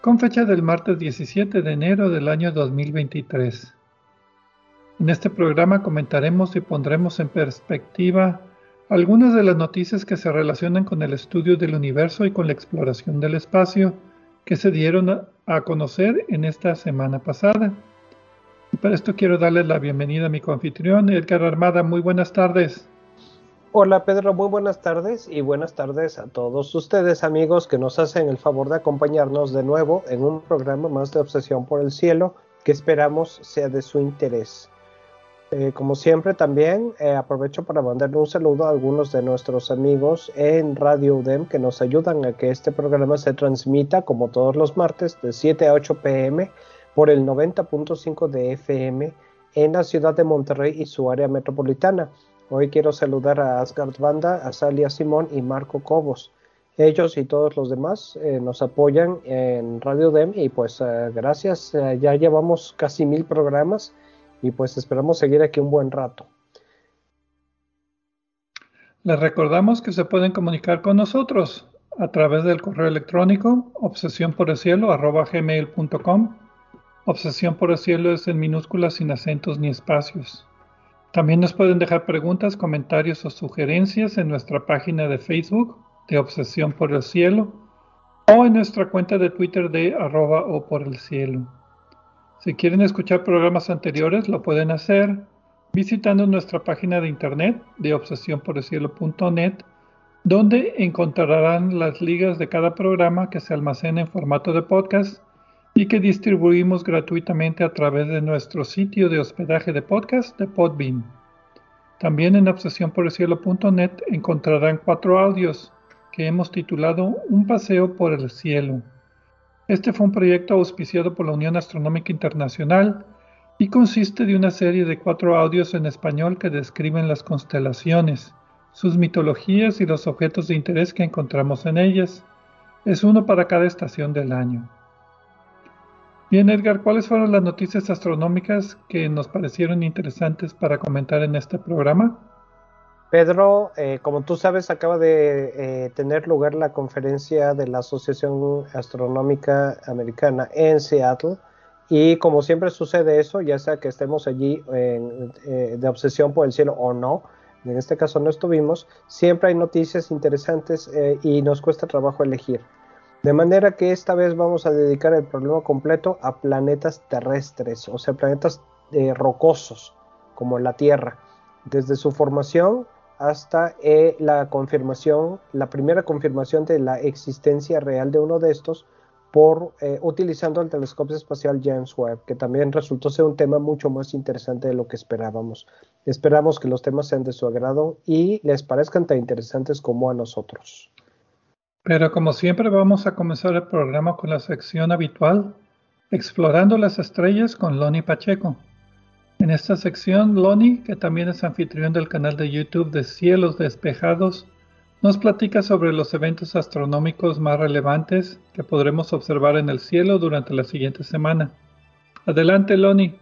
con fecha del martes 17 de enero del año 2023. En este programa comentaremos y pondremos en perspectiva algunas de las noticias que se relacionan con el estudio del universo y con la exploración del espacio que se dieron a conocer en esta semana pasada. Y para esto quiero darles la bienvenida a mi coanfitrión, Edgar Armada. Muy buenas tardes. Hola Pedro, muy buenas tardes y buenas tardes a todos ustedes amigos que nos hacen el favor de acompañarnos de nuevo en un programa más de Obsesión por el Cielo que esperamos sea de su interés. Eh, como siempre también eh, aprovecho para mandarle un saludo a algunos de nuestros amigos en Radio UDEM que nos ayudan a que este programa se transmita como todos los martes de 7 a 8 pm por el 90.5 de FM en la ciudad de Monterrey y su área metropolitana. Hoy quiero saludar a Asgard Banda, a Salia Simón y Marco Cobos. Ellos y todos los demás eh, nos apoyan en Radio DEM y pues eh, gracias, eh, ya llevamos casi mil programas y pues esperamos seguir aquí un buen rato. Les recordamos que se pueden comunicar con nosotros a través del correo electrónico obsesión por el. Obsesión por el cielo es en minúsculas sin acentos ni espacios. También nos pueden dejar preguntas, comentarios o sugerencias en nuestra página de Facebook de Obsesión por el Cielo o en nuestra cuenta de Twitter de arroba o por el cielo. Si quieren escuchar programas anteriores, lo pueden hacer visitando nuestra página de internet de obsesiónporelcielo.net, donde encontrarán las ligas de cada programa que se almacena en formato de podcast y que distribuimos gratuitamente a través de nuestro sitio de hospedaje de podcast de Podbean. También en obsesiónporelcielo.net encontrarán cuatro audios que hemos titulado Un paseo por el cielo. Este fue un proyecto auspiciado por la Unión Astronómica Internacional y consiste de una serie de cuatro audios en español que describen las constelaciones, sus mitologías y los objetos de interés que encontramos en ellas. Es uno para cada estación del año. Bien, Edgar, ¿cuáles fueron las noticias astronómicas que nos parecieron interesantes para comentar en este programa? Pedro, eh, como tú sabes, acaba de eh, tener lugar la conferencia de la Asociación Astronómica Americana en Seattle. Y como siempre sucede eso, ya sea que estemos allí eh, de obsesión por el cielo o no, en este caso no estuvimos, siempre hay noticias interesantes y nos cuesta trabajo elegir. De manera que esta vez vamos a dedicar el problema completo a planetas terrestres, o sea, planetas eh, rocosos, como la Tierra, desde su formación hasta eh, la confirmación, la primera confirmación de la existencia real de uno de estos por eh, utilizando el telescopio espacial James Webb, que también resultó ser un tema mucho más interesante de lo que esperábamos. Esperamos que los temas sean de su agrado y les parezcan tan interesantes como a nosotros. Pero como siempre vamos a comenzar el programa con la sección habitual, Explorando las Estrellas con Loni Pacheco. En esta sección, Loni, que también es anfitrión del canal de YouTube de Cielos Despejados, nos platica sobre los eventos astronómicos más relevantes que podremos observar en el cielo durante la siguiente semana. Adelante, Loni.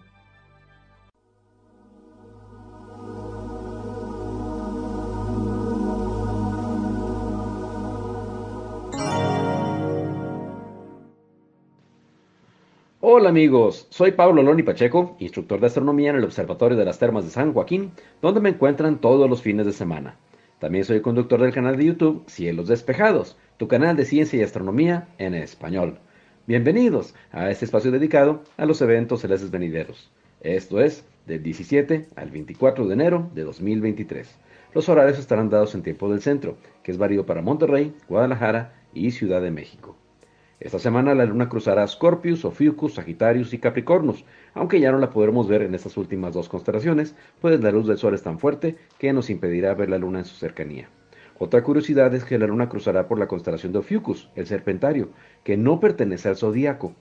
Hola amigos, soy Pablo Loni Pacheco, instructor de astronomía en el Observatorio de las Termas de San Joaquín, donde me encuentran todos los fines de semana. También soy conductor del canal de YouTube Cielos Despejados, tu canal de ciencia y astronomía en español. Bienvenidos a este espacio dedicado a los eventos celestes venideros. Esto es del 17 al 24 de enero de 2023. Los horarios estarán dados en tiempo del centro, que es válido para Monterrey, Guadalajara y Ciudad de México. Esta semana la luna cruzará Scorpius, Ophiuchus, Sagitarius y Capricornus, aunque ya no la podremos ver en estas últimas dos constelaciones, pues la luz del sol es tan fuerte que nos impedirá ver la luna en su cercanía. Otra curiosidad es que la luna cruzará por la constelación de Ophiuchus, el serpentario, que no pertenece al zodíaco.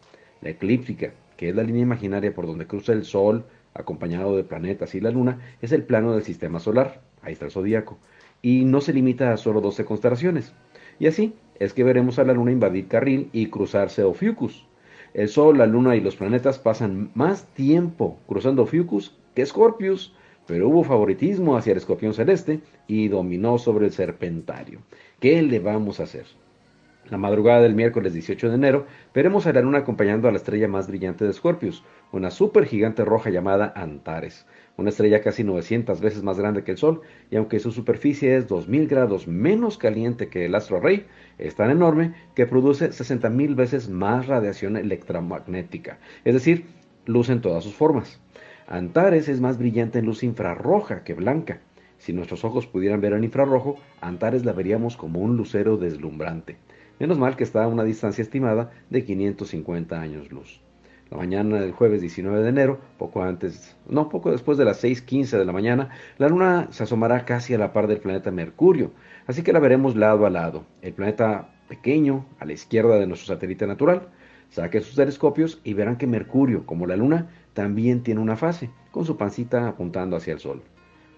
La eclíptica, que es la línea imaginaria por donde cruza el sol, acompañado de planetas y la luna, es el plano del sistema solar, ahí está el zodíaco, y no se limita a solo 12 constelaciones. Y así, es que veremos a la Luna invadir carril y cruzarse Ophiuchus. El Sol, la Luna y los planetas pasan más tiempo cruzando Ophiuchus que Scorpius, pero hubo favoritismo hacia el escorpión celeste y dominó sobre el serpentario. ¿Qué le vamos a hacer? La madrugada del miércoles 18 de enero veremos a la luna acompañando a la estrella más brillante de Scorpius, una supergigante roja llamada Antares, una estrella casi 900 veces más grande que el Sol, y aunque su superficie es 2000 grados menos caliente que el astro rey, es tan enorme que produce 60.000 veces más radiación electromagnética, es decir, luz en todas sus formas. Antares es más brillante en luz infrarroja que blanca. Si nuestros ojos pudieran ver en infrarrojo, Antares la veríamos como un lucero deslumbrante. Menos mal que está a una distancia estimada de 550 años luz. La mañana del jueves 19 de enero, poco antes, no, poco después de las 6.15 de la mañana, la luna se asomará casi a la par del planeta Mercurio, así que la veremos lado a lado. El planeta pequeño, a la izquierda de nuestro satélite natural. Saquen sus telescopios y verán que Mercurio, como la luna, también tiene una fase, con su pancita apuntando hacia el Sol.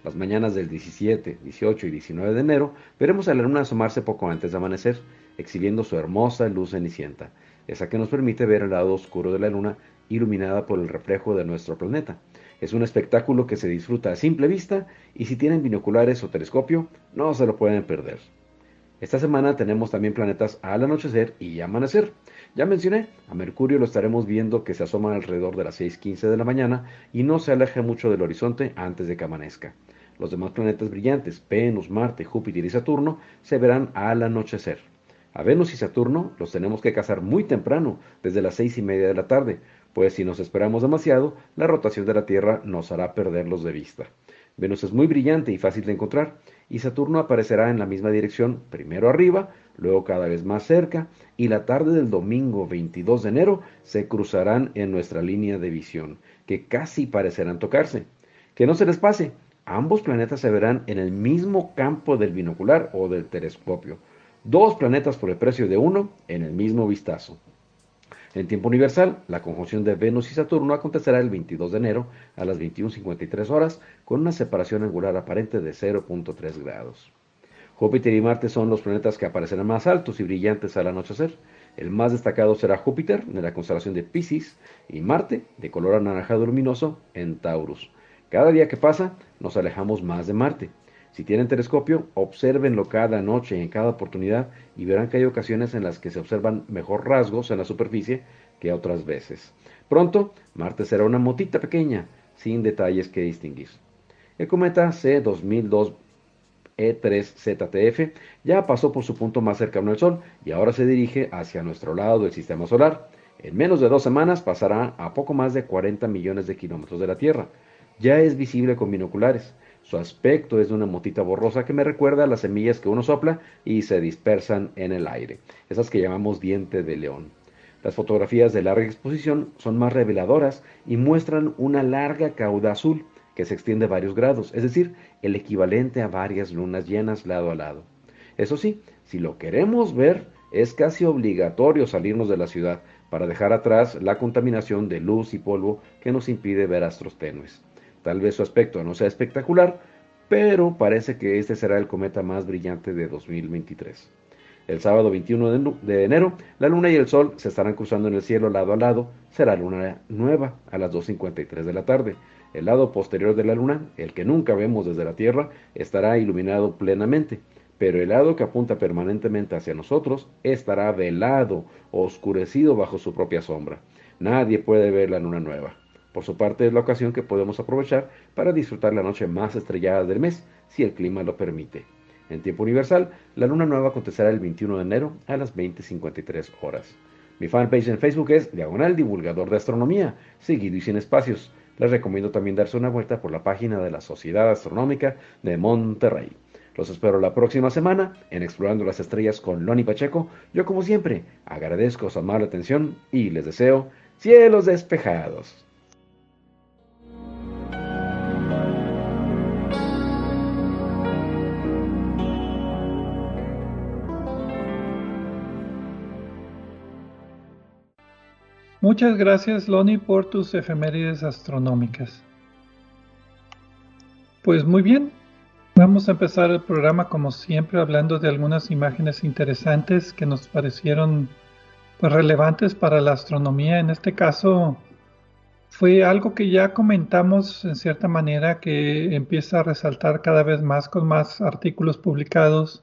Las mañanas del 17, 18 y 19 de enero veremos a la luna asomarse poco antes de amanecer, exhibiendo su hermosa luz cenicienta, esa que nos permite ver el lado oscuro de la luna iluminada por el reflejo de nuestro planeta. Es un espectáculo que se disfruta a simple vista y si tienen binoculares o telescopio, no se lo pueden perder. Esta semana tenemos también planetas al anochecer y amanecer. Ya mencioné, a Mercurio lo estaremos viendo que se asoma alrededor de las 6.15 de la mañana y no se aleja mucho del horizonte antes de que amanezca. Los demás planetas brillantes, Venus, Marte, Júpiter y Saturno, se verán al anochecer. A Venus y Saturno los tenemos que cazar muy temprano, desde las seis y media de la tarde, pues si nos esperamos demasiado, la rotación de la Tierra nos hará perderlos de vista. Venus es muy brillante y fácil de encontrar, y Saturno aparecerá en la misma dirección, primero arriba, luego cada vez más cerca, y la tarde del domingo 22 de enero se cruzarán en nuestra línea de visión, que casi parecerán tocarse. Que no se les pase, ambos planetas se verán en el mismo campo del binocular o del telescopio. Dos planetas por el precio de uno en el mismo vistazo. En tiempo universal, la conjunción de Venus y Saturno acontecerá el 22 de enero a las 21.53 horas con una separación angular aparente de 0.3 grados. Júpiter y Marte son los planetas que aparecerán más altos y brillantes al anochecer. El más destacado será Júpiter, en la constelación de Pisces, y Marte, de color anaranjado luminoso, en Taurus. Cada día que pasa, nos alejamos más de Marte. Si tienen telescopio, observenlo cada noche y en cada oportunidad y verán que hay ocasiones en las que se observan mejor rasgos en la superficie que otras veces. Pronto, Marte será una motita pequeña, sin detalles que distinguir. El cometa C2002 e3ZTF ya pasó por su punto más cercano al Sol y ahora se dirige hacia nuestro lado del sistema solar. En menos de dos semanas pasará a poco más de 40 millones de kilómetros de la Tierra. Ya es visible con binoculares. Su aspecto es de una motita borrosa que me recuerda a las semillas que uno sopla y se dispersan en el aire, esas que llamamos diente de león. Las fotografías de larga exposición son más reveladoras y muestran una larga cauda azul que se extiende varios grados, es decir, el equivalente a varias lunas llenas lado a lado. Eso sí, si lo queremos ver, es casi obligatorio salirnos de la ciudad para dejar atrás la contaminación de luz y polvo que nos impide ver astros tenues. Tal vez su aspecto no sea espectacular, pero parece que este será el cometa más brillante de 2023. El sábado 21 de enero, la luna y el sol se estarán cruzando en el cielo lado a lado. Será luna nueva a las 2.53 de la tarde. El lado posterior de la luna, el que nunca vemos desde la Tierra, estará iluminado plenamente, pero el lado que apunta permanentemente hacia nosotros estará velado, oscurecido bajo su propia sombra. Nadie puede ver la luna nueva. Por su parte es la ocasión que podemos aprovechar para disfrutar la noche más estrellada del mes, si el clima lo permite. En tiempo universal, la luna nueva acontecerá el 21 de enero a las 20.53 horas. Mi fanpage en Facebook es Diagonal Divulgador de Astronomía, seguido y sin espacios. Les recomiendo también darse una vuelta por la página de la Sociedad Astronómica de Monterrey. Los espero la próxima semana en Explorando las Estrellas con Loni Pacheco. Yo como siempre agradezco su amable atención y les deseo cielos despejados. Muchas gracias, Loni, por tus efemérides astronómicas. Pues muy bien, vamos a empezar el programa como siempre hablando de algunas imágenes interesantes que nos parecieron pues, relevantes para la astronomía. En este caso fue algo que ya comentamos en cierta manera que empieza a resaltar cada vez más con más artículos publicados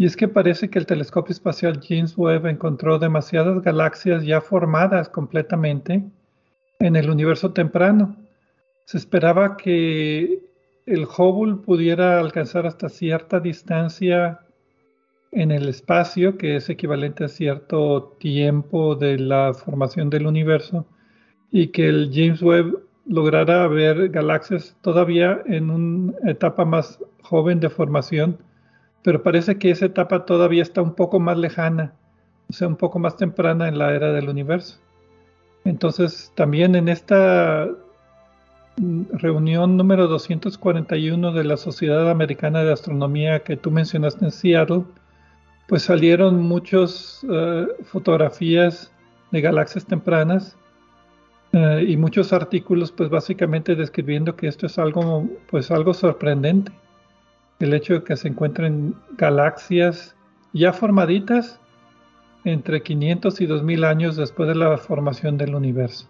y es que parece que el telescopio espacial James Webb encontró demasiadas galaxias ya formadas completamente en el universo temprano. Se esperaba que el Hubble pudiera alcanzar hasta cierta distancia en el espacio, que es equivalente a cierto tiempo de la formación del universo, y que el James Webb lograra ver galaxias todavía en una etapa más joven de formación pero parece que esa etapa todavía está un poco más lejana, o sea, un poco más temprana en la era del universo. Entonces, también en esta mm, reunión número 241 de la Sociedad Americana de Astronomía que tú mencionaste en Seattle, pues salieron muchas eh, fotografías de galaxias tempranas eh, y muchos artículos, pues básicamente describiendo que esto es algo, pues algo sorprendente el hecho de que se encuentren galaxias ya formaditas entre 500 y 2000 años después de la formación del universo.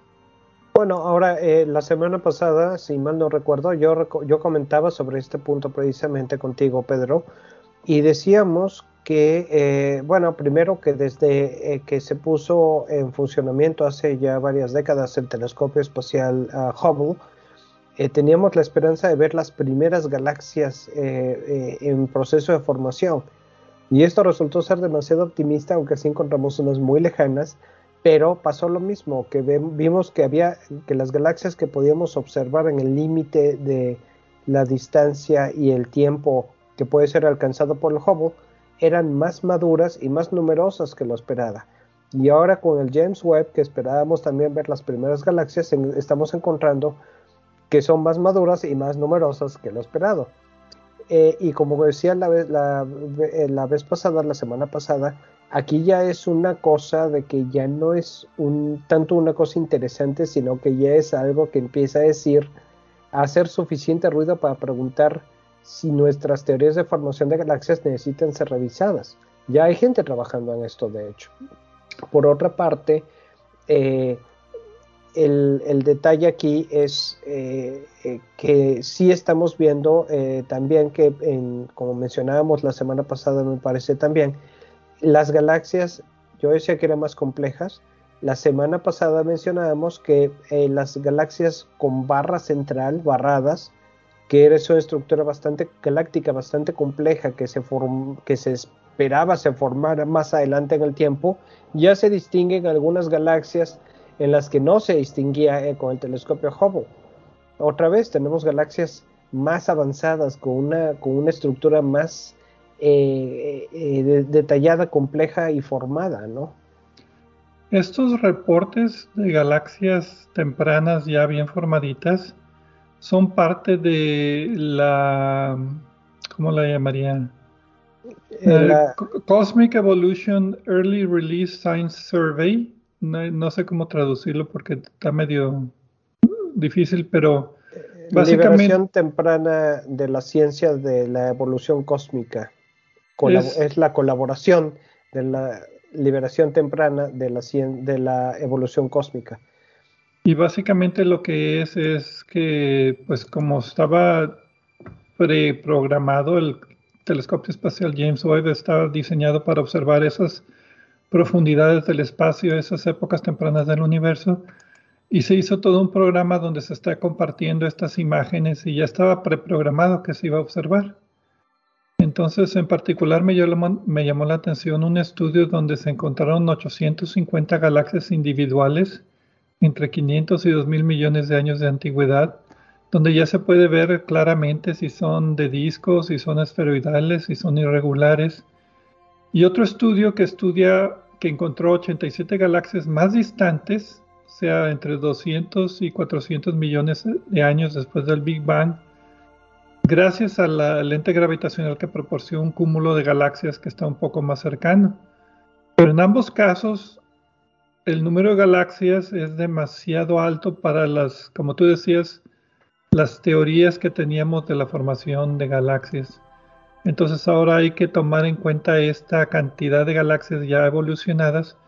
Bueno, ahora eh, la semana pasada, si mal no recuerdo, yo, yo comentaba sobre este punto precisamente contigo, Pedro, y decíamos que, eh, bueno, primero que desde eh, que se puso en funcionamiento hace ya varias décadas el telescopio espacial uh, Hubble, eh, teníamos la esperanza de ver las primeras galaxias eh, eh, en proceso de formación. Y esto resultó ser demasiado optimista, aunque sí encontramos unas muy lejanas, pero pasó lo mismo, que vimos que había que las galaxias que podíamos observar en el límite de la distancia y el tiempo que puede ser alcanzado por el Hubble eran más maduras y más numerosas que lo esperada. Y ahora con el James Webb, que esperábamos también ver las primeras galaxias, estamos encontrando que son más maduras y más numerosas que lo esperado. Eh, y como decía la vez, eh, la, vez pasada, la semana pasada, aquí ya es una cosa de que ya no es un, tanto una cosa interesante, sino que ya es algo que empieza a decir, a hacer suficiente ruido para preguntar si nuestras teorías de formación de galaxias necesitan ser revisadas. Ya hay gente trabajando en esto, de hecho. Por otra parte, eh, el, detalle aquí es eh, eh, que sí estamos viendo eh, también que, como mencionábamos la semana pasada, me parece también, las galaxias, yo decía que eran más complejas. La semana pasada mencionábamos que las galaxias con barra central, barradas, que era una estructura bastante galáctica, bastante compleja, que se, que se esperaba se formara más adelante en el tiempo, ya se distinguen algunas galaxias en las que no se distinguía eh, con el telescopio Hubble. Otra vez tenemos galaxias más avanzadas, con una, con una estructura más eh, eh, detallada, compleja y formada, ¿no? Estos reportes de galaxias tempranas ya bien formaditas son parte de la, ¿cómo la llamaría? Cosmic Evolution Early Release Science Survey, no, sé cómo traducirlo porque está medio difícil, pero básicamente... Liberación temprana de la ciencia de la evolución cósmica. es, la colaboración de la liberación temprana de la, de la evolución cósmica. Y básicamente lo que es es que, pues como estaba preprogramado, el telescopio espacial James Webb estaba diseñado para observar esas profundidades del espacio, esas épocas tempranas del universo, y se hizo todo un programa donde se está compartiendo estas imágenes y ya estaba preprogramado que se iba a observar. Entonces, en particular me llamó, la atención un estudio donde se encontraron 850 galaxias individuales entre 500 y 2 mil millones de años de antigüedad, donde ya se puede ver claramente si son de discos, si son esferoidales, si son irregulares. Y otro estudio que estudia que encontró 87 galaxias más distantes, sea entre 200 y 400 millones de años después del Big Bang, gracias a la lente gravitacional que proporciona un cúmulo de galaxias que está un poco más cercano. Pero en ambos casos, el número de galaxias es demasiado alto para las, como tú decías, las teorías que teníamos de la formación de galaxias. Entonces ahora hay que tomar en cuenta esta cantidad de galaxias ya evolucionadas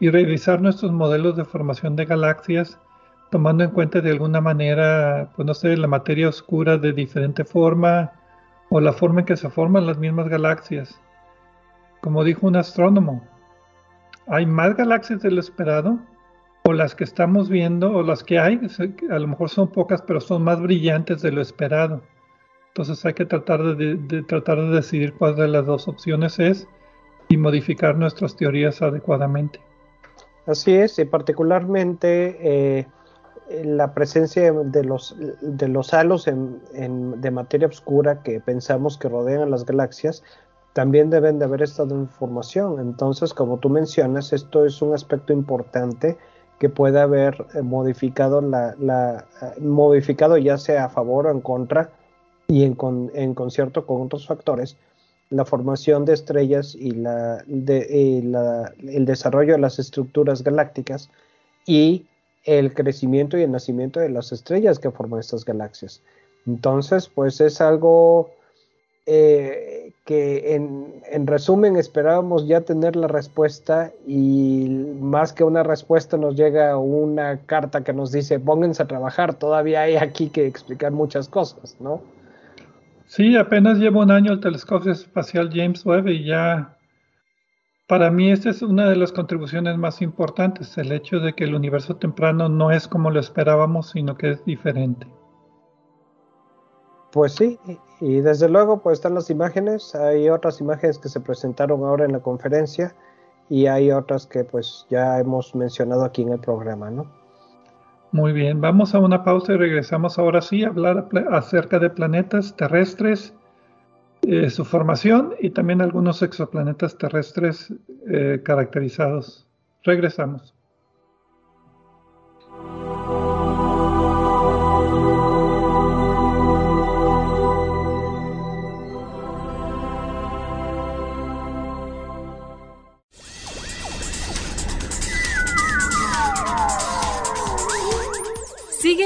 y revisar nuestros modelos de formación de galaxias tomando en cuenta de alguna manera, pues no sé, la materia oscura de diferente forma o la forma en que se forman las mismas galaxias. Como dijo un astrónomo, hay más galaxias de lo esperado o las que estamos viendo o las que hay, a lo mejor son pocas, pero son más brillantes de lo esperado. Entonces hay que tratar de, tratar de decidir cuál de las dos opciones es y modificar nuestras teorías adecuadamente. Así es, y particularmente eh, la presencia de los, de los halos de materia oscura que pensamos que rodean a las galaxias también deben de haber estado en formación. Entonces, como tú mencionas, esto es un aspecto importante que puede haber eh, modificado, la, eh, modificado ya sea a favor o en contra y en, en concierto con otros factores, la formación de estrellas y, la, el desarrollo de las estructuras galácticas y el crecimiento y el nacimiento de las estrellas que forman estas galaxias. Entonces, pues es algo eh, que en, resumen esperábamos ya tener la respuesta y más que una respuesta nos llega una carta que nos dice pónganse a trabajar, todavía hay aquí que explicar muchas cosas, ¿no? Sí, apenas lleva un año el telescopio espacial James Webb y ya para mí esta es una de las contribuciones más importantes, el hecho de que el universo temprano no es como lo esperábamos, sino que es diferente. Pues sí, y desde luego pues están las imágenes, hay otras imágenes que se presentaron ahora en la conferencia y hay otras que pues ya hemos mencionado aquí en el programa, ¿no? Muy bien, vamos a una pausa y regresamos ahora sí a hablar acerca de planetas terrestres eh, su formación y también algunos exoplanetas terrestres eh, caracterizados. Regresamos.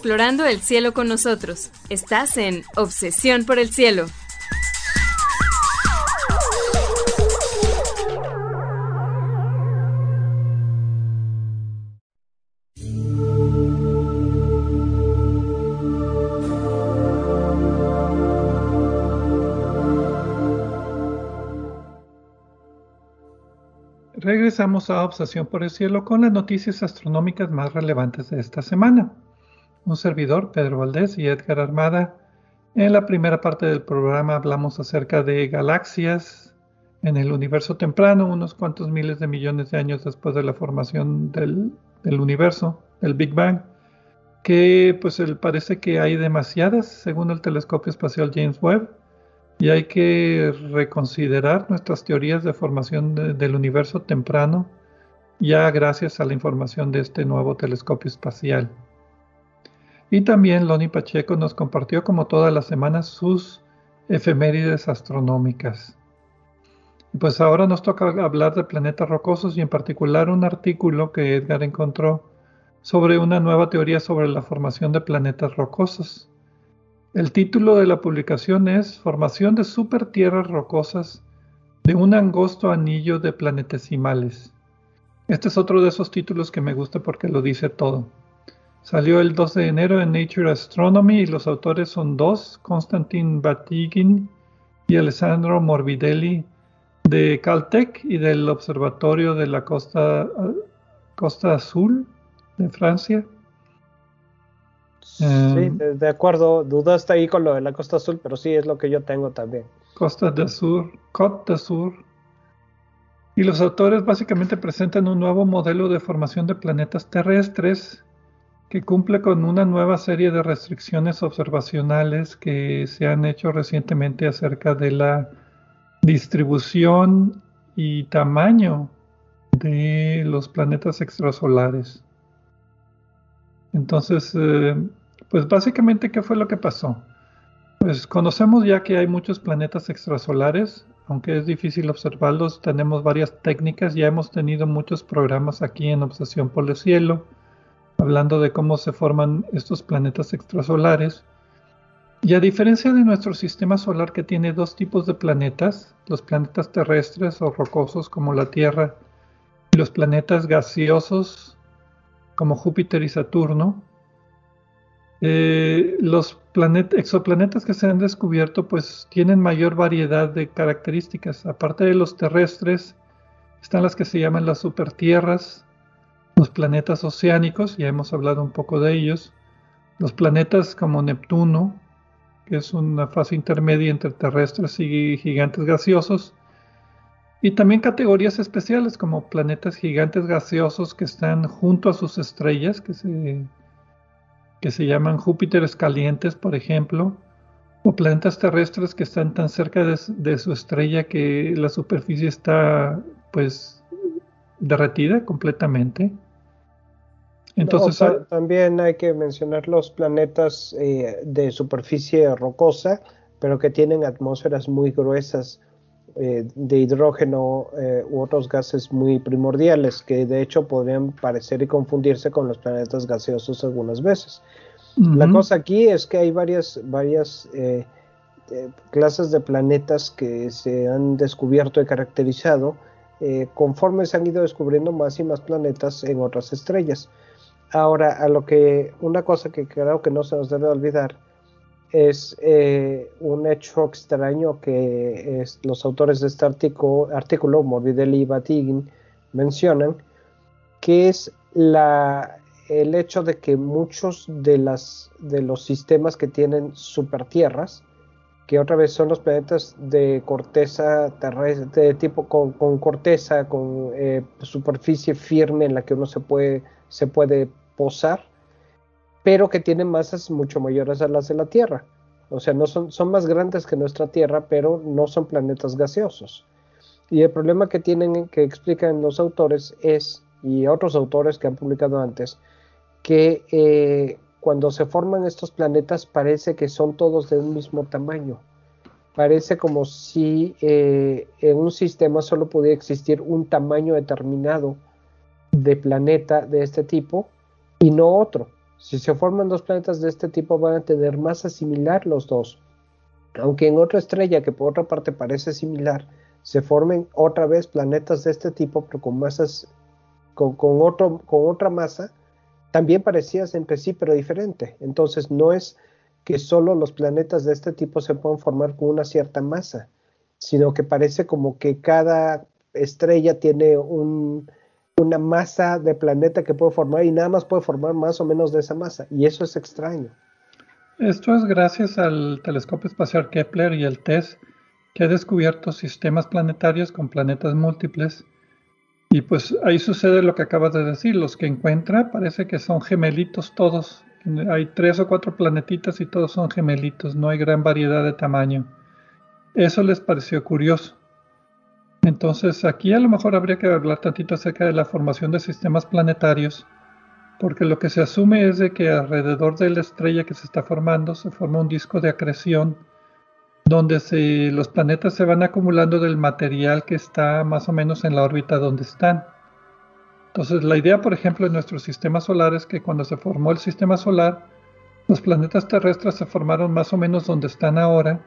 Explorando el cielo con nosotros. Estás en Obsesión por el Cielo. Regresamos a Obsesión por el Cielo con las noticias astronómicas más relevantes de esta semana un servidor, Pedro Valdés y Edgar Armada. En la primera parte del programa hablamos acerca de galaxias en el universo temprano, unos cuantos miles de millones de años después de la formación del, universo. el Big Bang, que pues parece que hay demasiadas según el telescopio espacial James Webb y hay que reconsiderar nuestras teorías de formación del universo temprano ya gracias a la información de este nuevo telescopio espacial. Y también Loni Pacheco nos compartió como todas las semanas sus efemérides astronómicas. Pues ahora nos toca hablar de planetas rocosos y en particular un artículo que Edgar encontró sobre una nueva teoría sobre la formación de planetas rocosos. El título de la publicación es Formación de supertierras rocosas de un angosto anillo de planetesimales. Este es otro de esos títulos que me gusta porque lo dice todo. Salió el 12 de enero en Nature Astronomy y los autores son dos, Konstantin Batygin y Alessandro Morbidelli de Caltech y del Observatorio de la Costa, Costa Azul de Francia. Sí, em, de, acuerdo, dudaste ahí con lo de la Costa Azul, pero sí es lo que yo tengo también. Costa de Sur, Côte Sur. Y los autores básicamente presentan un nuevo modelo de formación de planetas terrestres que cumple con una nueva serie de restricciones observacionales que se han hecho recientemente acerca de la distribución y tamaño de los planetas extrasolares. Entonces, eh, pues básicamente, ¿qué fue lo que pasó? Pues conocemos ya que hay muchos planetas extrasolares, aunque es difícil observarlos, tenemos varias técnicas, ya hemos tenido muchos programas aquí en Obsesión por el Cielo, hablando de cómo se forman estos planetas extrasolares. Y a diferencia de nuestro sistema solar que tiene dos tipos de planetas, los planetas terrestres o rocosos como la Tierra y los planetas gaseosos como Júpiter y Saturno, eh, los exoplanetas que se han descubierto pues tienen mayor variedad de características. Aparte de los terrestres, están las que se llaman las supertierras, los planetas oceánicos, ya hemos hablado un poco de ellos, los planetas como Neptuno, que es una fase intermedia entre terrestres y gigantes gaseosos, y también categorías especiales como planetas gigantes gaseosos que están junto a sus estrellas, que se, que se llaman Júpiteres calientes, por ejemplo, o planetas terrestres que están tan cerca de, de su estrella que la superficie está pues derretida completamente. Entonces, también hay que mencionar los planetas eh, de superficie rocosa, pero que tienen atmósferas muy gruesas eh, de hidrógeno eh, u otros gases muy primordiales, que de hecho podrían parecer y confundirse con los planetas gaseosos algunas veces. La cosa aquí es que hay varias, varias clases de planetas que se han descubierto y caracterizado conforme se han ido descubriendo más y más planetas en otras estrellas. Ahora, a lo que una cosa que creo que no se nos debe olvidar es eh, un hecho extraño que los autores de este artículo, Morbidelli y Batigin, mencionan, que es la, el hecho de que muchos de, las, de los sistemas que tienen supertierras, que otra vez son los planetas de corteza terrestre, de tipo con, corteza, con eh, superficie firme en la que uno se puede, se puede posar, pero que tienen masas mucho mayores a las de la Tierra. O sea, no son, son más grandes que nuestra Tierra, pero no son planetas gaseosos. Y el problema que tienen, que explican los autores es, y otros autores que han publicado antes, que eh, cuando se forman estos planetas parece que son todos de un mismo tamaño. Parece como si eh, en un sistema solo pudiera existir un tamaño determinado de planeta de este tipo y no otro. Si se forman dos planetas de este tipo van a tener masa similar los dos. Aunque en otra estrella que por otra parte parece similar, se formen otra vez planetas de este tipo, pero con masas, con, otro, con otra masa, también parecías entre sí, pero diferente. Entonces no es que solo los planetas de este tipo se puedan formar con una cierta masa, sino que parece como que cada estrella tiene un, una masa de planeta que puede formar y nada más puede formar más o menos de esa masa. Y eso es extraño. Esto es gracias al telescopio espacial Kepler y el TESS, que ha descubierto sistemas planetarios con planetas múltiples Y pues ahí sucede lo que acabas de decir, los que encuentra parece que son gemelitos todos. Hay tres o cuatro planetitas y todos son gemelitos, no hay gran variedad de tamaño. Eso les pareció curioso. Entonces aquí a lo mejor habría que hablar tantito acerca de la formación de sistemas planetarios, porque lo que se asume es de que alrededor de la estrella que se está formando se forma un disco de acreción donde los planetas se van acumulando del material que está más o menos en la órbita donde están. Entonces la idea, por ejemplo, en nuestro sistema solar es que cuando se formó el sistema solar, los planetas terrestres se formaron más o menos donde están ahora,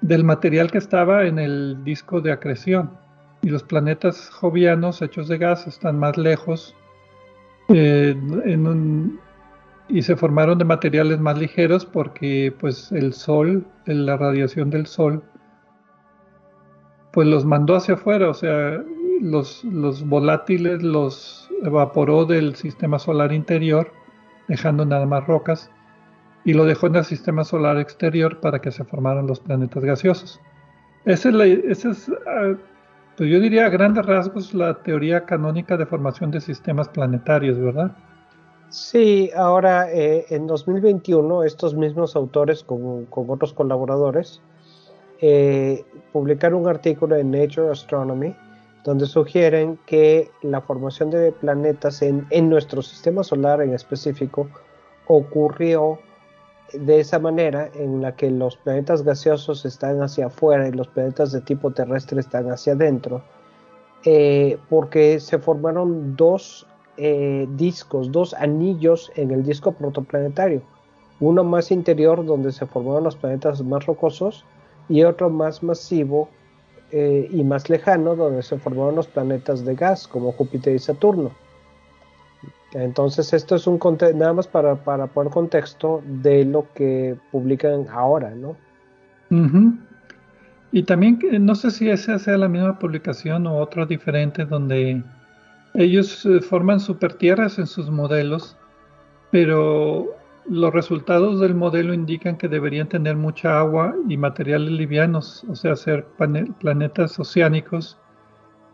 del material que estaba en el disco de acreción. Y los planetas jovianos hechos de gas están más lejos eh, y se formaron de materiales más ligeros porque pues el sol, la radiación del sol, pues los mandó hacia afuera, o sea, los, los volátiles los evaporó del sistema solar interior, dejando nada más rocas, y lo dejó en el sistema solar exterior para que se formaran los planetas gaseosos. Esa es ah, pues yo diría a grandes rasgos la teoría canónica de formación de sistemas planetarios, ¿verdad? Sí, ahora eh, en 2021 estos mismos autores con, otros colaboradores eh, publicaron un artículo en Nature Astronomy donde sugieren que la formación de planetas en, nuestro sistema solar en específico ocurrió de esa manera en la que los planetas gaseosos están hacia afuera y los planetas de tipo terrestre están hacia adentro, eh, porque se formaron dos eh, discos, dos anillos en el disco protoplanetario. Uno más interior donde se formaron los planetas más rocosos y otro más masivo eh, y más lejano donde se formaron los planetas de gas como Júpiter y Saturno. Entonces esto es un nada más para, para poner contexto de lo que publican ahora, ¿no? Y también no sé si esa sea la misma publicación o otra diferente donde ellos eh, forman supertierras en sus modelos, pero los resultados del modelo indican que deberían tener mucha agua y materiales livianos, o sea, ser planetas oceánicos,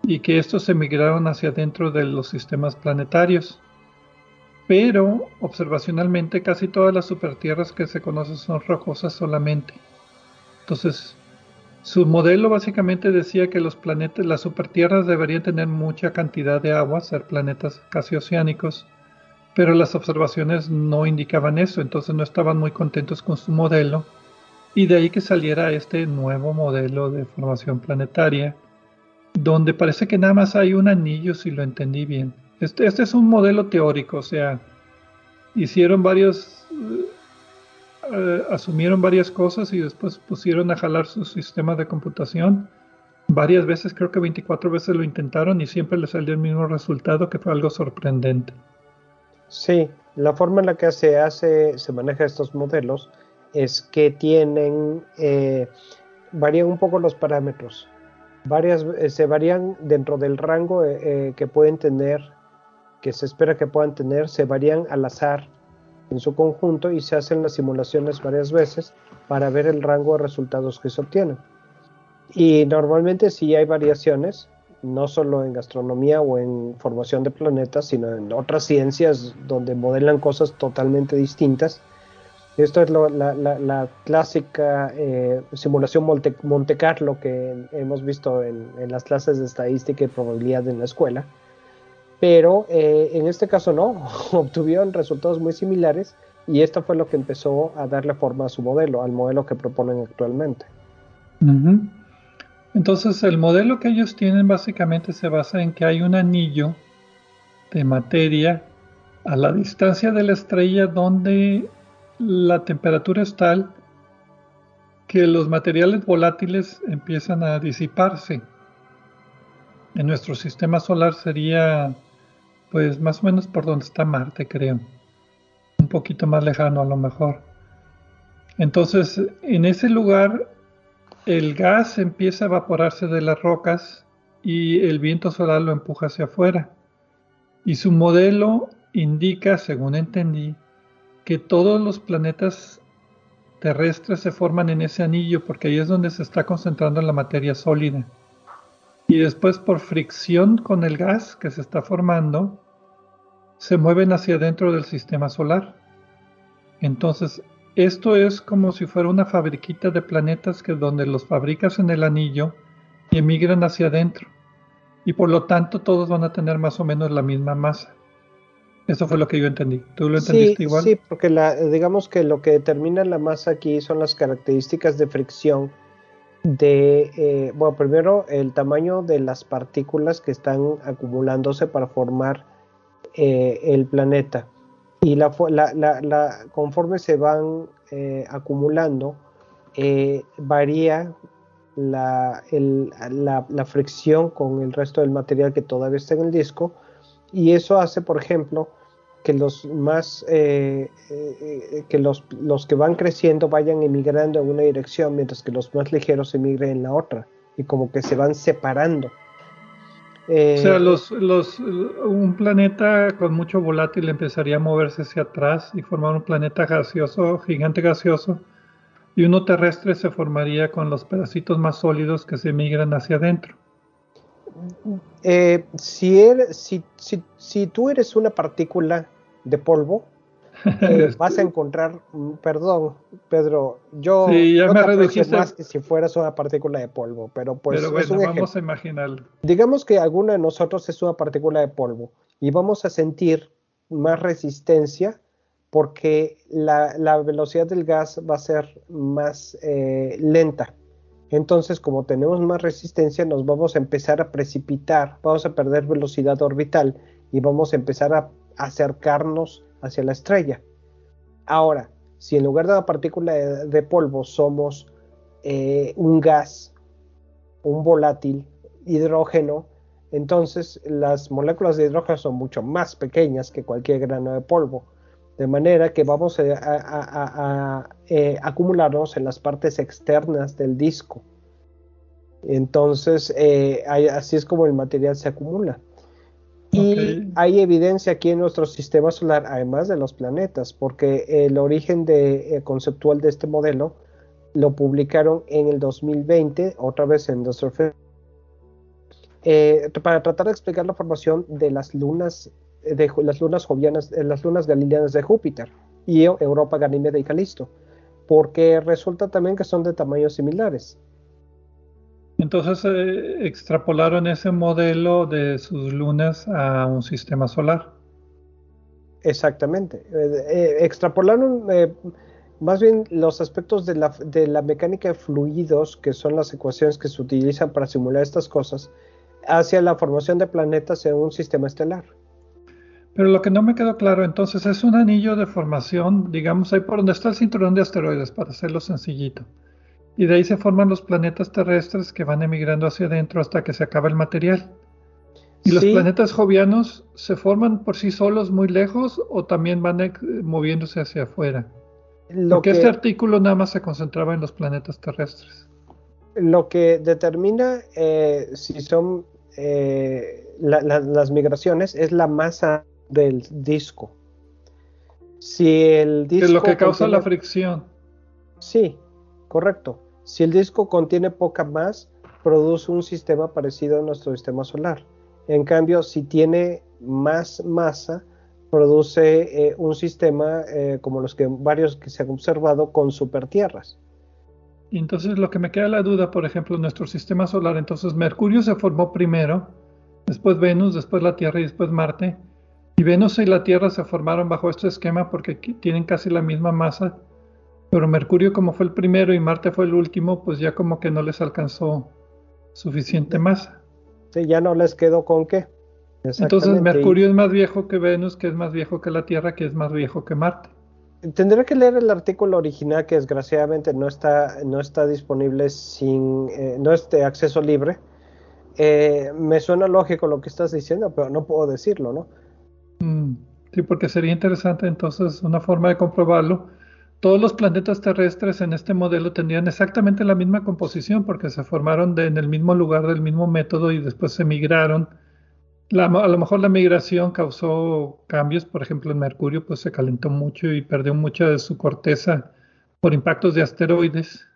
y que estos emigraron hacia dentro de los sistemas planetarios. Pero observacionalmente casi todas las supertierras que se conocen son rocosas solamente. Entonces, su modelo básicamente decía que los planetas, las supertierras deberían tener mucha cantidad de agua, ser planetas casi oceánicos, pero las observaciones no indicaban eso, entonces no estaban muy contentos con su modelo, y de ahí que saliera este nuevo modelo de formación planetaria, donde parece que nada más hay un anillo, si lo entendí bien. Este, este es un modelo teórico, o sea, hicieron varios eh, asumieron varias cosas y después pusieron a jalar su sistema de computación. Varias veces, creo que 24 veces lo intentaron y siempre les salió el mismo resultado, que fue algo sorprendente. Sí, la forma en la que se hace, se maneja estos modelos es que tienen, eh, varían un poco los parámetros. Varias, eh, se varían dentro del rango que pueden tener, que se espera que puedan tener, se varían al azar en su conjunto y se hacen las simulaciones varias veces para ver el rango de resultados que se obtienen. Y normalmente sí hay variaciones, no solo en gastronomía o en formación de planetas, sino en otras ciencias donde modelan cosas totalmente distintas. Esto es la, clásica eh, simulación Monte, Carlo que hemos visto en, las clases de estadística y probabilidad en la escuela pero eh, en este caso no, obtuvieron resultados muy similares y esto fue lo que empezó a darle forma a su modelo, al modelo que proponen actualmente. Entonces el modelo que ellos tienen básicamente se basa en que hay un anillo de materia a la distancia de la estrella donde la temperatura es tal que los materiales volátiles empiezan a disiparse. En nuestro sistema solar sería pues más o menos por donde está Marte, creo. Un poquito más lejano a lo mejor. Entonces, en ese lugar, el gas empieza a evaporarse de las rocas y el viento solar lo empuja hacia afuera. Y su modelo indica, según entendí, que todos los planetas terrestres se forman en ese anillo porque ahí es donde se está concentrando la materia sólida. y después por fricción con el gas que se está formando, se mueven hacia adentro del sistema solar. Entonces, esto es como si fuera una fabriquita de planetas que donde los fabricas en el anillo y emigran hacia adentro. Y por lo tanto todos van a tener más o menos la misma masa. Eso fue lo que yo entendí. ¿Tú lo entendiste igual? Sí, porque la, digamos que lo que determina la masa aquí son las características de fricción de, eh, bueno, primero el tamaño de las partículas que están acumulándose para formar eh, el planeta. Y la, la, conforme se van eh, acumulando, varía la, la, fricción con el resto del material que todavía está en el disco. Y eso hace, por ejemplo, que los más eh, eh, que los, los, que van creciendo vayan emigrando en una dirección mientras que los más ligeros emigren en la otra y como que se van separando. O sea eh, los, los, un planeta con mucho volátil empezaría a moverse hacia atrás y formar un planeta gaseoso gigante gaseoso y uno terrestre se formaría con los pedacitos más sólidos que se emigran hacia adentro eh, si, eres, si, si, si, tú eres una partícula de polvo, eh, vas a encontrar, mm, perdón, Pedro, yo no te más que si fueras una partícula de polvo, pero pues bueno, vamos a imaginarlo. Digamos que alguno de nosotros es una partícula de polvo y vamos a sentir más resistencia porque la, la velocidad del gas va a ser más eh, lenta. Entonces, como tenemos más resistencia, nos vamos a empezar a precipitar, vamos a perder velocidad orbital y vamos a empezar a acercarnos hacia la estrella. Ahora, si en lugar de una partícula de, polvo somos eh, un gas, un volátil, hidrógeno, entonces las moléculas de hidrógeno son mucho más pequeñas que cualquier grano de polvo de manera que vamos a, eh, en las partes externas del disco. Entonces, eh, así es como el material se acumula. Y hay evidencia aquí en nuestro sistema solar, además de los planetas, porque el origen de, eh, conceptual de este modelo lo publicaron en el 2020, otra vez en nuestro para tratar de explicar la formación de las lunas de las lunas jovianas, eh, las lunas galileanas de Júpiter y Europa, Ganímeda y Calisto, porque resulta también que son de tamaños similares. Entonces eh, extrapolaron ese modelo de sus lunas a un sistema solar. Exactamente. Eh, extrapolaron más bien los aspectos de la, de la mecánica de fluidos, que son las ecuaciones que se utilizan para simular estas cosas, hacia la formación de planetas en un sistema estelar. Pero lo que no me quedó claro entonces es un anillo de formación, digamos ahí por donde está el cinturón de asteroides, para hacerlo sencillito. Y de ahí se forman los planetas terrestres que van emigrando hacia adentro hasta que se acaba el material. ¿Y los planetas jovianos se forman por sí solos muy lejos o también van moviéndose hacia afuera? Porque este artículo nada más se concentraba en los planetas terrestres. Lo que determina eh, si son eh, las migraciones es la masa del disco. Si el disco. Es lo que causa la fricción. Sí, correcto. Si el disco contiene poca más, produce un sistema parecido a nuestro sistema solar. En cambio, si tiene más masa, produce eh, un sistema eh, como los que varios que se han observado con supertierras. Y entonces lo que me queda la duda, por ejemplo, nuestro sistema solar, entonces Mercurio se formó primero, después Venus, después la Tierra y después Marte. Y Venus y la Tierra se formaron bajo este esquema porque tienen casi la misma masa, pero Mercurio como fue el primero y Marte fue el último, pues ya como que no les alcanzó suficiente masa. Sí, ya no les quedó con qué. Entonces Mercurio es más viejo que Venus, que es más viejo que la Tierra, que es más viejo que Marte. Tendré que leer el artículo original que desgraciadamente no está, no está disponible sin, eh, no es de acceso libre. Eh, me suena lógico lo que estás diciendo, pero no puedo decirlo, ¿no? Mm, sí, porque sería interesante entonces una forma de comprobarlo. Todos los planetas terrestres en este modelo tendrían exactamente la misma composición porque se formaron en el mismo lugar del mismo método y después se migraron. a lo mejor la migración causó cambios, por ejemplo en Mercurio pues se calentó mucho y perdió mucha de su corteza por impactos de asteroides.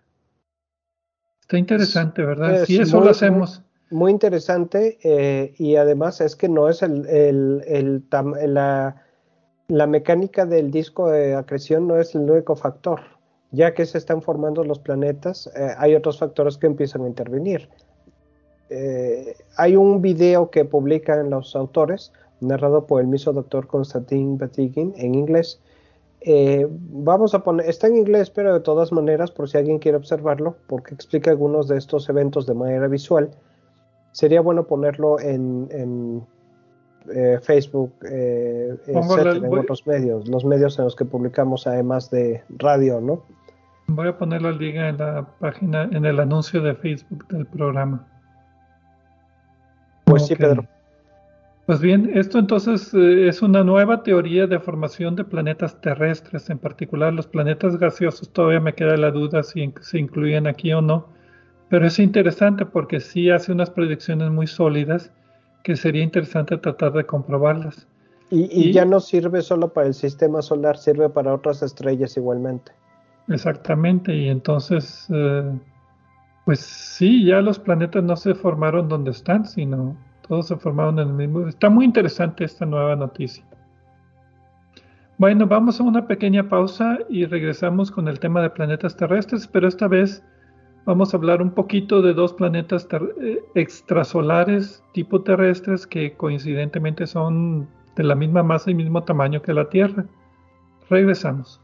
Está interesante, ¿verdad? si eso lo hacemos, Muy interesante eh, y además es que no es el, el, la, mecánica del disco de acreción no es el único factor. Ya que se están formando los planetas, eh, hay otros factores que empiezan a intervenir. Eh, hay un video que publican los autores, narrado por el mismo doctor Konstantin Batygin en inglés, vamos a poner, está en inglés, pero de todas maneras, por si alguien quiere observarlo, porque explica algunos de estos eventos de manera visual, sería bueno ponerlo en, eh, Facebook, eh, en otros medios, los medios en los que publicamos además de radio, ¿no? Voy a ponerlo al día en la página, en el anuncio de Facebook del programa. Pues sí, Pedro. Pues bien, esto entonces eh, es una nueva teoría de formación de planetas terrestres, en particular los planetas gaseosos. Todavía me queda la duda si se incluyen aquí o no, pero es interesante porque sí hace unas predicciones muy sólidas que sería interesante tratar de comprobarlas. Y, ya no sirve solo para el sistema solar, sirve para otras estrellas igualmente. Exactamente, y entonces, eh, pues sí, ya los planetas no se formaron donde están, sino todos se formaron en el mismo. Está muy interesante esta nueva noticia. Bueno, vamos a una pequeña pausa y regresamos con el tema de planetas terrestres, pero esta vez vamos a hablar un poquito de dos planetas eh, extrasolares tipo terrestres que coincidentemente son de la misma masa y mismo tamaño que la Tierra. Regresamos.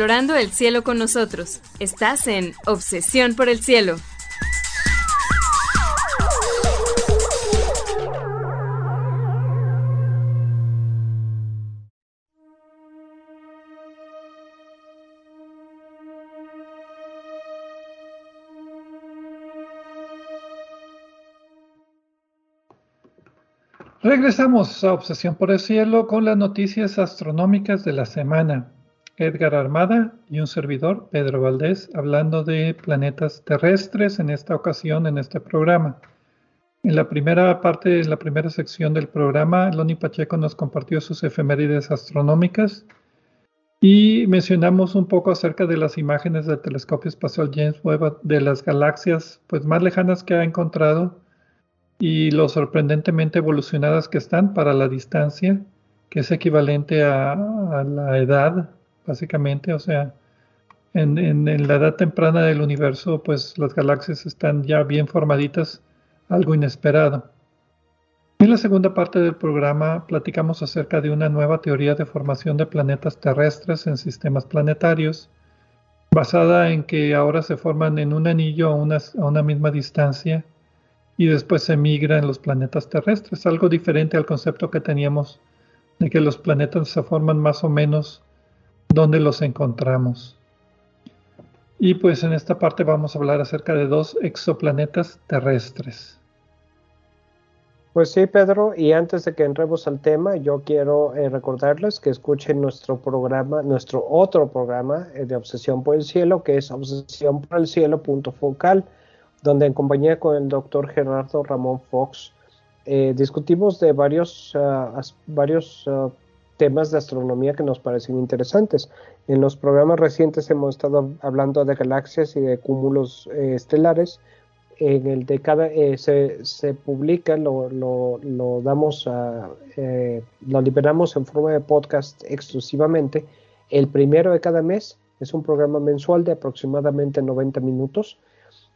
Explorando el cielo con nosotros. Estás en Obsesión por el Cielo. Regresamos a Obsesión por el Cielo con las noticias astronómicas de la semana. Edgar Armada y un servidor, Pedro Valdés, hablando de planetas terrestres en esta ocasión, en este programa. En la primera parte, en la primera sección del programa, Loni Pacheco nos compartió sus efemérides astronómicas y mencionamos un poco acerca de las imágenes del telescopio espacial James Webb de las galaxias pues, más lejanas que ha encontrado y lo sorprendentemente evolucionadas que están para la distancia, que es equivalente a, a la edad básicamente, o sea, en, la edad temprana del universo, pues las galaxias están ya bien formaditas, algo inesperado. En la segunda parte del programa platicamos acerca de una nueva teoría de formación de planetas terrestres en sistemas planetarios, basada en que ahora se forman en un anillo a una, a una misma distancia y después se migra en los planetas terrestres, algo diferente al concepto que teníamos de que los planetas se forman más o menos dónde los encontramos. Y pues en esta parte vamos a hablar acerca de dos exoplanetas terrestres. Pues sí, Pedro, y antes de que entremos al tema, yo quiero eh, recordarles que escuchen nuestro programa, nuestro otro programa eh, de Obsesión por el Cielo, que es Obsesión por el Cielo punto focal, donde en compañía con el doctor Gerardo Ramón Fox eh, discutimos de varios, ah, varios ah, temas de astronomía que nos parecen interesantes. En los programas recientes hemos estado hablando de galaxias y de cúmulos eh, estelares. En el de cada eh, se, publica, lo, lo, damos a, eh, lo liberamos en forma de podcast exclusivamente el primero de cada mes. Es un programa mensual de aproximadamente 90 minutos.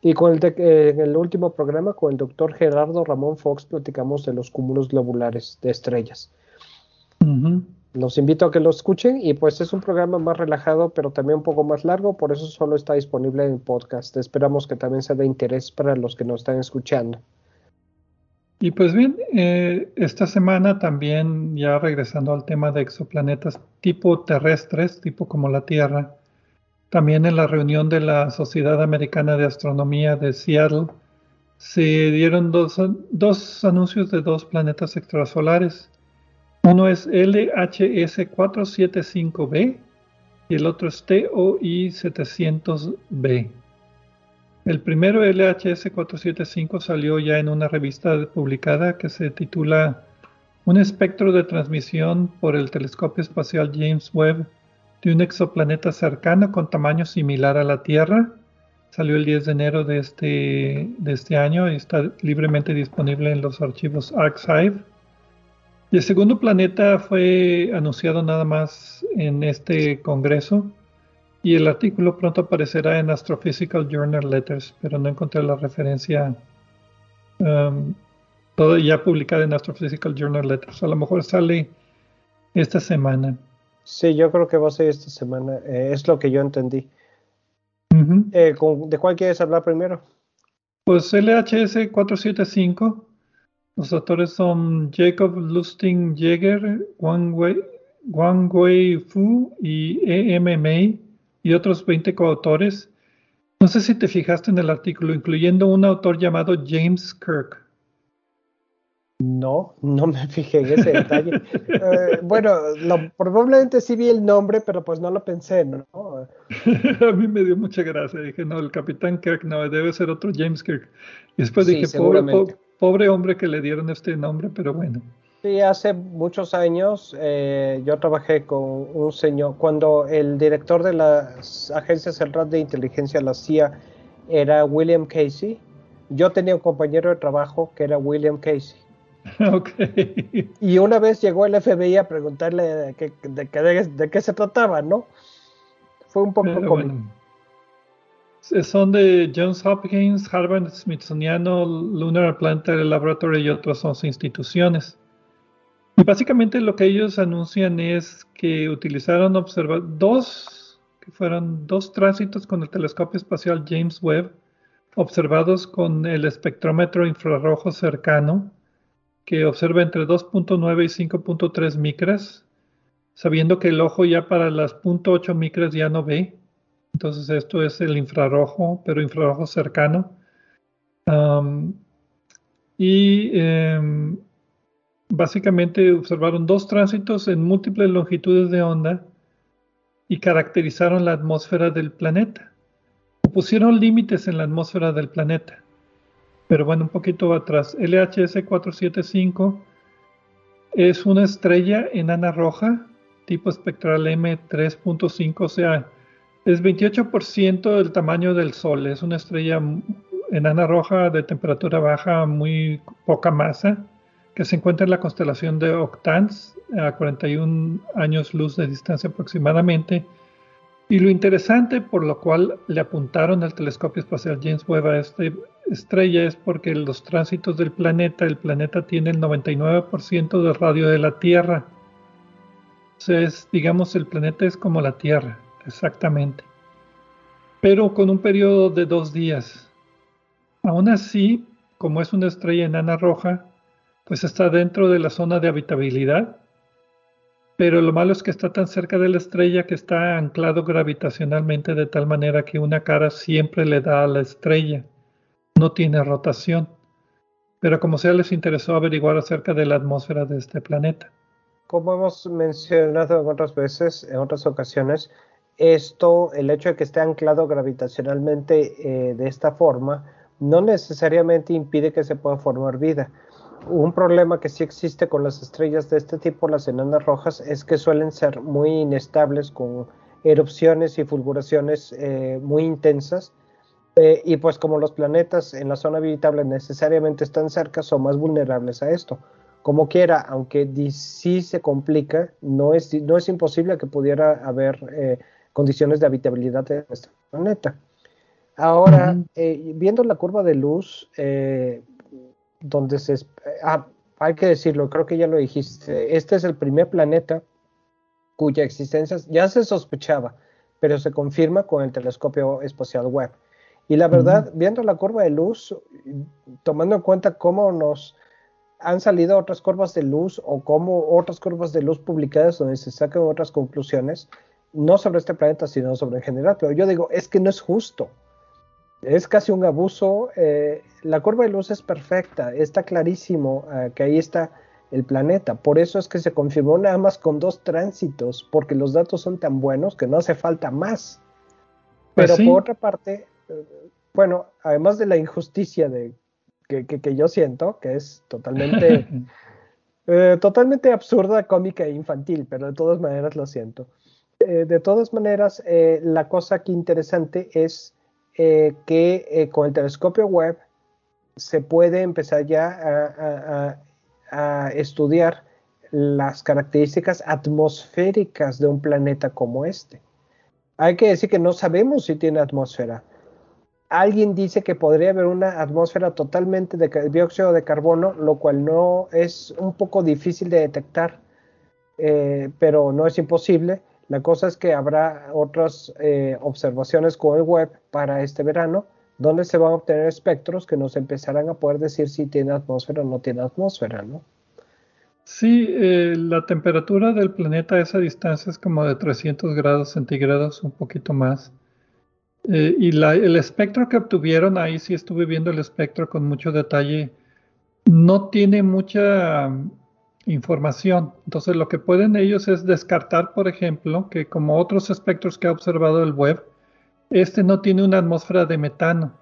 Y con el en el último programa, con el doctor Gerardo Ramón Fox, platicamos de los cúmulos globulares de estrellas. Los invito a que lo escuchen y pues es un programa más relajado, pero también un poco más largo, por eso solo está disponible en podcast. Esperamos que también sea de interés para los que nos están escuchando. Y pues bien, eh, esta semana también, ya regresando al tema de exoplanetas tipo terrestres, tipo como la Tierra, también en la reunión de la Sociedad Americana de Astronomía de Seattle, se dieron dos, dos anuncios de dos planetas extrasolares. Uno es LHS475b y el otro es TOI700b. El primero, LHS475, salió ya en una revista publicada que se titula Un espectro de transmisión por el telescopio espacial James Webb de un exoplaneta cercano con tamaño similar a la Tierra. Salió el 10 de enero de este, de este año y está libremente disponible en los archivos Archive. Y el segundo planeta fue anunciado nada más en este congreso y el artículo pronto aparecerá en Astrophysical Journal Letters, pero no encontré la referencia um, todo ya publicada en Astrophysical Journal Letters. A lo mejor sale esta semana. Sí, yo creo que va a ser esta semana. Eh, es lo que yo entendí. Eh, ¿De cuál quieres hablar primero? Pues LHS 475 los autores son Jacob Lustig Jäger, Wang Wei, Fu y E.M. May y otros 20 coautores. No sé si te fijaste en el artículo, incluyendo un autor llamado James Kirk. No, no me fijé en ese detalle. Eh, bueno, probablemente sí vi el nombre, pero pues no lo pensé, ¿no? A mí me dio mucha gracia. Dije, no, el capitán Kirk no, debe ser otro James Kirk. Y después dije, pobre, pobre, pobre hombre que le dieron este nombre, pero bueno. Sí, hace muchos años eh, yo trabajé con un señor, cuando el director de las agencias central de inteligencia, la CIA, era William Casey, yo tenía un compañero de trabajo que era William Casey. Okay. Y una vez llegó el FBI a preguntarle de qué, de, qué se trataba, ¿no? Fue un poco como... Son de Johns Hopkins, Harvard Smithsoniano, Lunar Planetary Laboratory y otras 11 instituciones. Y básicamente lo que ellos anuncian es que utilizaron observar dos, que fueron dos tránsitos con el telescopio espacial James Webb, observados con el espectrómetro infrarrojo cercano, que observa entre 2.9 y 5.3 micras, sabiendo que el ojo ya para las 0.8 micras ya no ve entonces esto es el infrarrojo, pero infrarrojo cercano. y em, básicamente observaron dos tránsitos en múltiples longitudes de onda y caracterizaron la atmósfera del planeta. Pusieron límites en la atmósfera del planeta. Pero bueno, un poquito atrás. LHS 475 es una estrella enana roja tipo espectral M3.5, o sea, es 28% del tamaño del Sol. Es una estrella enana roja de temperatura baja, muy poca masa, que se encuentra en la constelación de Octans, a 41 años luz de distancia aproximadamente. Y lo interesante por lo cual le apuntaron el telescopio espacial James Webb a esta estrella es porque los tránsitos del planeta, el planeta tiene el 99% del radio de la Tierra. Entonces, digamos, el planeta es como la Tierra exactamente, pero con un periodo de dos días. Aún así, como es una estrella enana roja, pues está dentro de la zona de habitabilidad, pero lo malo es que está tan cerca de la estrella que está anclado gravitacionalmente de tal manera que una cara siempre le da a la estrella, no tiene rotación. Pero como sea, les interesó averiguar acerca de la atmósfera de este planeta. Como hemos mencionado otras veces, en otras ocasiones, esto, el hecho de que esté anclado gravitacionalmente eh, de esta forma, no necesariamente impide que se pueda formar vida. un problema que sí existe con las estrellas de este tipo, las enanas rojas, es que suelen ser muy inestables con erupciones y fulguraciones eh, muy intensas. Eh, y pues como los planetas en la zona habitable necesariamente están cerca, son más vulnerables a esto. Como quiera, aunque sí se complica, no es, no es imposible que pudiera haber condiciones de habitabilidad de nuestro planeta. Ahora, viendo la curva de luz, donde se... Ah, hay que decirlo, creo que ya lo dijiste, este es el primer planeta cuya existencia ya se sospechaba, pero se confirma con el telescopio espacial Webb. Y la verdad, viendo la curva de luz, tomando en cuenta cómo nos han salido otras curvas de luz o cómo otras curvas de luz publicadas donde se sacan otras conclusiones, no sobre este planeta, sino sobre en general, pero yo digo, es que no es justo es casi un abuso. Eh, la curva de luz es perfecta, está clarísimo eh, que ahí está el planeta. Por eso es que se confirmó nada más con dos tránsitos, porque los datos son tan buenos que no hace falta más. Pero pues por otra parte, eh, bueno, además de la injusticia de, que, yo siento, que es totalmente, totalmente absurda, cómica e infantil, pero de todas maneras lo siento. De todas maneras, la cosa aquí interesante es eh, que eh, con el telescopio web se puede empezar ya a, estudiar las características atmosféricas de un planeta como este. Hay que decir que no sabemos si tiene atmósfera. Alguien dice que podría haber una atmósfera totalmente de dióxido de carbono, lo cual no es un poco difícil de detectar, eh, pero no es imposible. La cosa es que habrá otras eh, observaciones con el web para este verano, donde se van a obtener espectros que nos empezarán a poder decir si tiene atmósfera o no tiene atmósfera, ¿no? Sí, eh, la temperatura del planeta a esa distancia es como de 300 grados centígrados, un poquito más. Eh, y el espectro que obtuvieron, ahí sí estuve viendo el espectro con mucho detalle, no tiene mucha información. Entonces lo que pueden ellos es descartar, por ejemplo, que como otros espectros que ha observado el web, este no tiene una atmósfera de metano,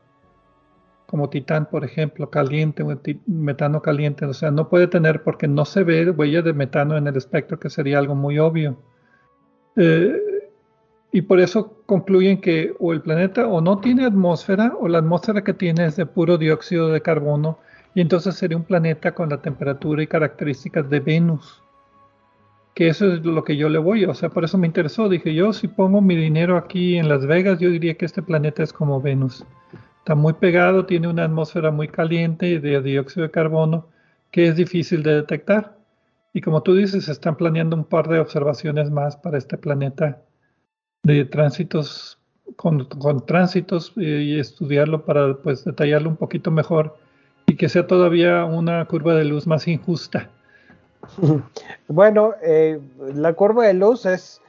como Titán, por ejemplo, caliente, metano caliente. O sea, no puede tener porque no se ve huella de metano en el espectro, que sería algo muy obvio. Eh, y por eso concluyen que o el planeta o no tiene atmósfera o la atmósfera que tiene es de puro dióxido de carbono y entonces sería un planeta con la temperatura y características de Venus. Que eso es lo que yo le voy, o sea, por eso me interesó. Dije, yo si pongo mi dinero aquí en Las Vegas, yo diría que este planeta es como Venus. Está muy pegado, tiene una atmósfera muy caliente de dióxido de carbono que es difícil de detectar. Y como tú dices, están planeando un par de observaciones más para este planeta de tránsitos, con, con tránsitos eh, y estudiarlo para pues detallarlo un poquito mejor y que sea todavía una curva de luz más injusta. Bueno, eh, la curva de luz es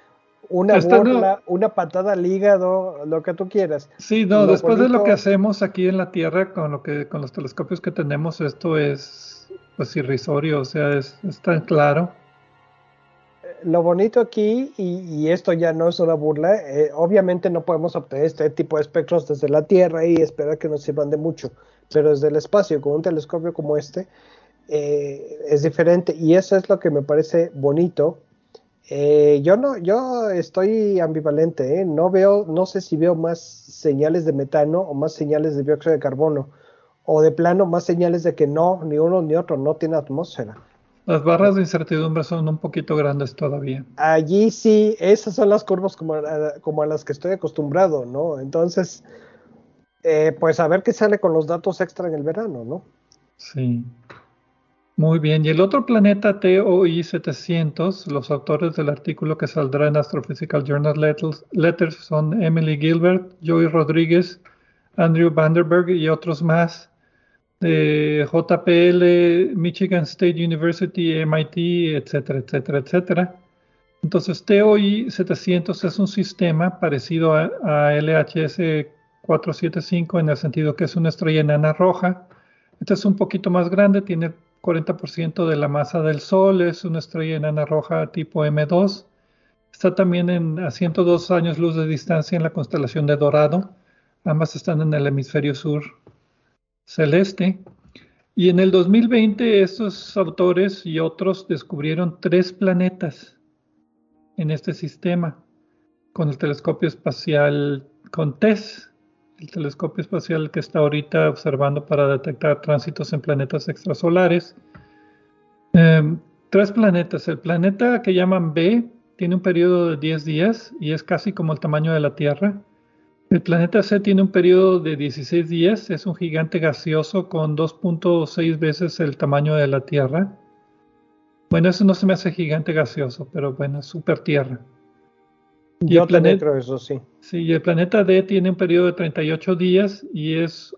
una burla, una patada al hígado, lo que tú quieras. Sí, no, después de lo que hacemos aquí en la Tierra con lo que con los telescopios que tenemos, esto es pues irrisorio, o sea, es, tan claro. Lo bonito aquí, y, esto ya no es una burla, eh, obviamente no podemos obtener este tipo de espectros desde la Tierra y esperar que nos sirvan de mucho pero desde el espacio con un telescopio como este eh, es diferente y eso es lo que me parece bonito. Eh, yo no, yo estoy ambivalente, ¿eh? no veo, no sé si veo más señales de metano o más señales de dióxido de carbono, o de plano más señales de que no, ni uno ni otro no tiene atmósfera. Las barras de incertidumbre son un poquito grandes todavía. Allí sí, esas son las curvas como como a las que estoy acostumbrado, ¿no? Entonces, eh, pues a ver qué sale con los datos extra en el verano, ¿no? Sí. Muy bien. Y el otro planeta TOI 700, los autores del artículo que saldrá en Astrophysical Journal Letters son Emily Gilbert, Joey Rodríguez, Andrew Vanderberg y otros más de JPL, Michigan State University, MIT, etcétera, etcétera, etcétera. Entonces, TOI 700 es un sistema parecido a, LHS 475 en el sentido que es una estrella enana roja. Esta es un poquito más grande, tiene 40% de la masa del Sol, es una estrella enana roja tipo M2. Está también en, a 102 años luz de distancia en la constelación de Dorado. Ambas están en el hemisferio sur celeste. Y en el 2020 estos autores y otros descubrieron tres planetas en este sistema con el telescopio espacial con TESS, el telescopio espacial que está ahorita observando para detectar tránsitos en planetas extrasolares. Em, tres planetas. El planeta que llaman B tiene un periodo de 10 días y es casi como el tamaño de la Tierra. El planeta C tiene un periodo de 16 días, es un gigante gaseoso con 2.6 veces el tamaño de la Tierra. Bueno, eso no se me hace gigante gaseoso, pero bueno, es super Tierra. Y el planeta, eso sí. Sí, y el planeta D tiene un periodo de 38 días y es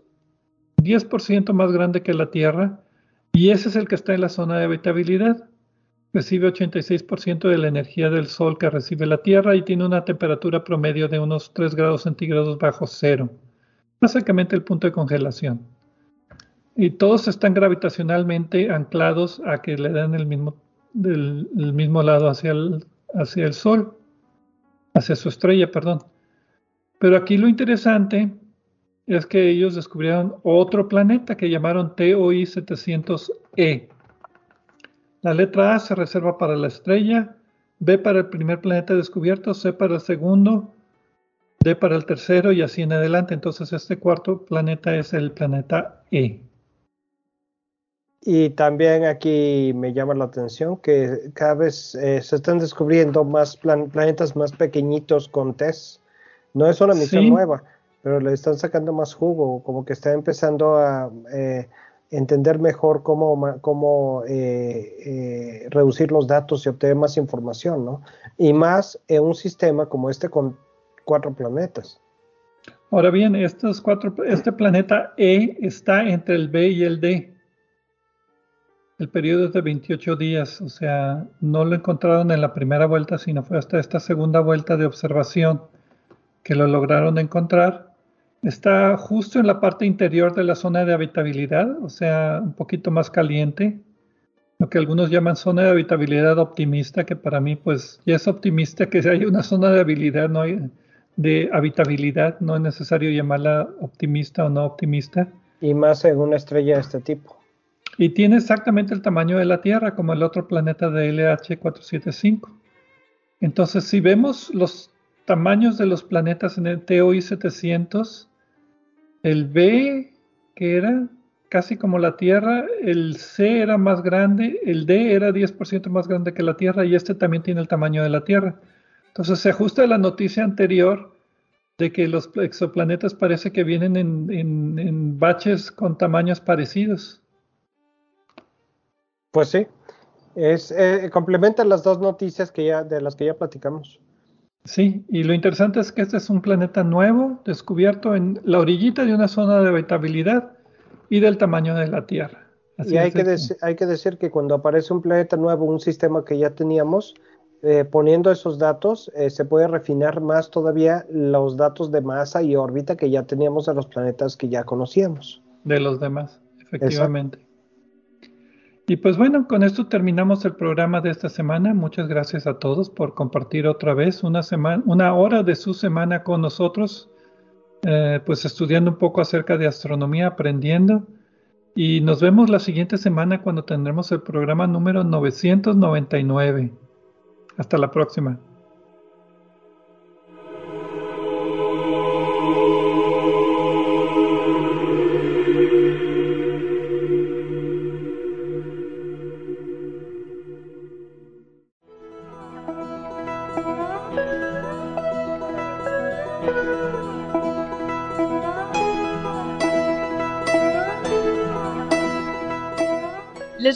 10% más grande que la Tierra, y ese es el que está en la zona de habitabilidad recibe 86% de la energía del Sol que recibe la Tierra y tiene una temperatura promedio de unos 3 grados centígrados bajo cero, básicamente el punto de congelación. Y todos están gravitacionalmente anclados a que le dan el mismo, del, mismo lado hacia el, hacia el Sol, hacia su estrella, perdón. Pero aquí lo interesante es que ellos descubrieron otro planeta que llamaron TOI 700e la letra A se reserva para la estrella, B para el primer planeta descubierto, C para el segundo, D para el tercero y así en adelante. Entonces este cuarto planeta es el planeta E. Y también aquí me llama la atención que cada vez eh, se están descubriendo más planetas más pequeñitos con TESS. No es una misión nueva, pero le están sacando más jugo, como que está empezando a... Eh, entender mejor cómo, cómo eh, eh, reducir los datos y obtener más información, ¿no? Y más en un sistema como este con cuatro planetas. Ahora bien, estos cuatro, este planeta E está entre el B y el D. El periodo es de 28 días, o sea, no lo encontraron en la primera vuelta, sino fue hasta esta segunda vuelta de observación que lo lograron encontrar Está justo en la parte interior de la zona de habitabilidad, o sea, un poquito más caliente, lo que algunos llaman zona de habitabilidad optimista, que para mí pues ya es optimista que haya una zona de habilidad, no hay, de habitabilidad, no es necesario llamarla optimista o no optimista. Y más en una estrella de este tipo. Y tiene exactamente el tamaño de la Tierra, como el otro planeta de LH475. Entonces, si vemos los tamaños de los planetas en el TOI 700, el B, que era casi como la Tierra, el C era más grande, el D era 10% más grande que la Tierra y este también tiene el tamaño de la Tierra. Entonces se ajusta a la noticia anterior de que los exoplanetas parece que vienen en, baches con tamaños parecidos. Pues sí, es, eh, las dos noticias que ya, de las que ya platicamos. Sí, y lo interesante es que este es un planeta nuevo, descubierto en la orillita de una zona de habitabilidad y del tamaño de la Tierra. y hay que, hay que, decir que cuando aparece un planeta nuevo, un sistema que ya teníamos, eh, poniendo esos datos, eh, se puede refinar más todavía los datos de masa y órbita que ya teníamos de los planetas que ya conocíamos. De los demás, efectivamente. Y pues bueno, con esto terminamos el programa de esta semana. Muchas gracias a todos por compartir otra vez una hora de su semana con nosotros, eh, pues estudiando un poco acerca de astronomía, aprendiendo. Y nos vemos la siguiente semana cuando tendremos el programa número 999. Hasta la próxima.